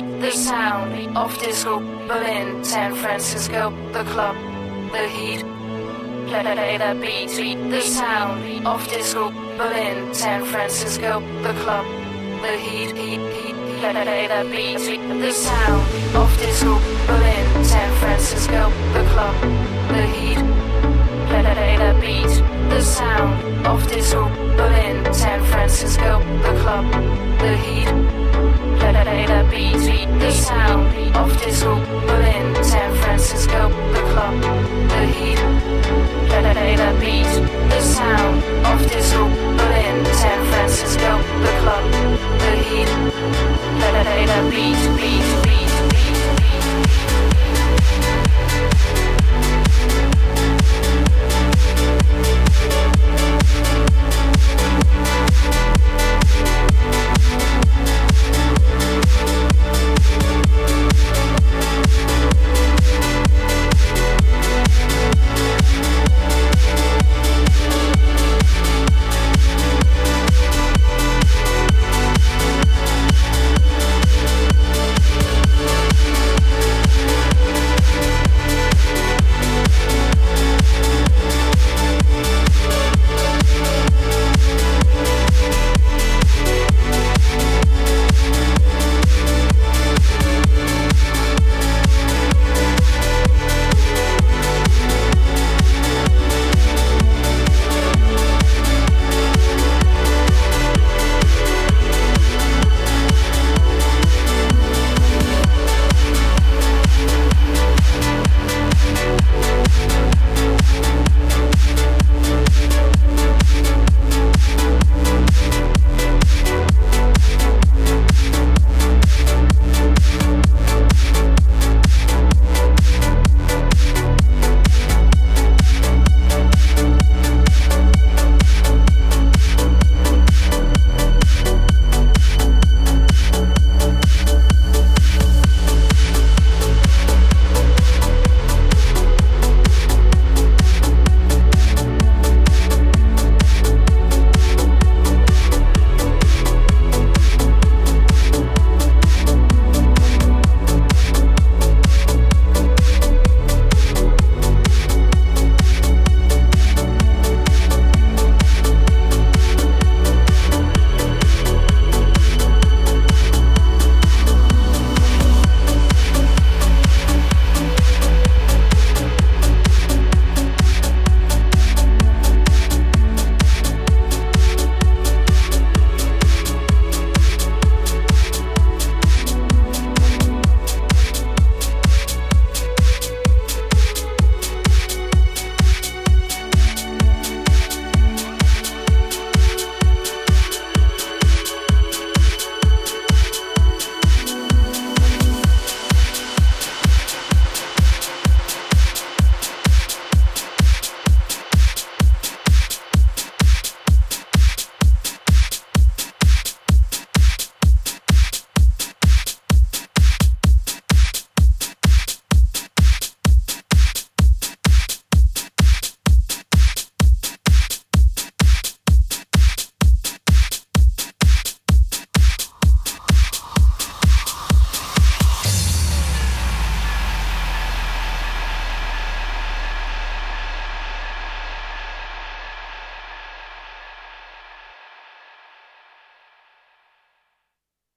the sound of disco, Berlin, San Francisco, the club, the heat. Play the beat, the sound of disco, Berlin, San Francisco, the club, the heat, heat, heat. Play the beat, the sound of disco, Berlin, San Francisco, the club, the heat. Better beat the sound of this. Berlin, San Francisco, the club, the heat. Better beat the sound of this. Berlin, San Francisco, the club, the heat. Better beat the sound of this. Berlin, San Francisco, the club, the heat. Better beat, beat, beat, beat. beat.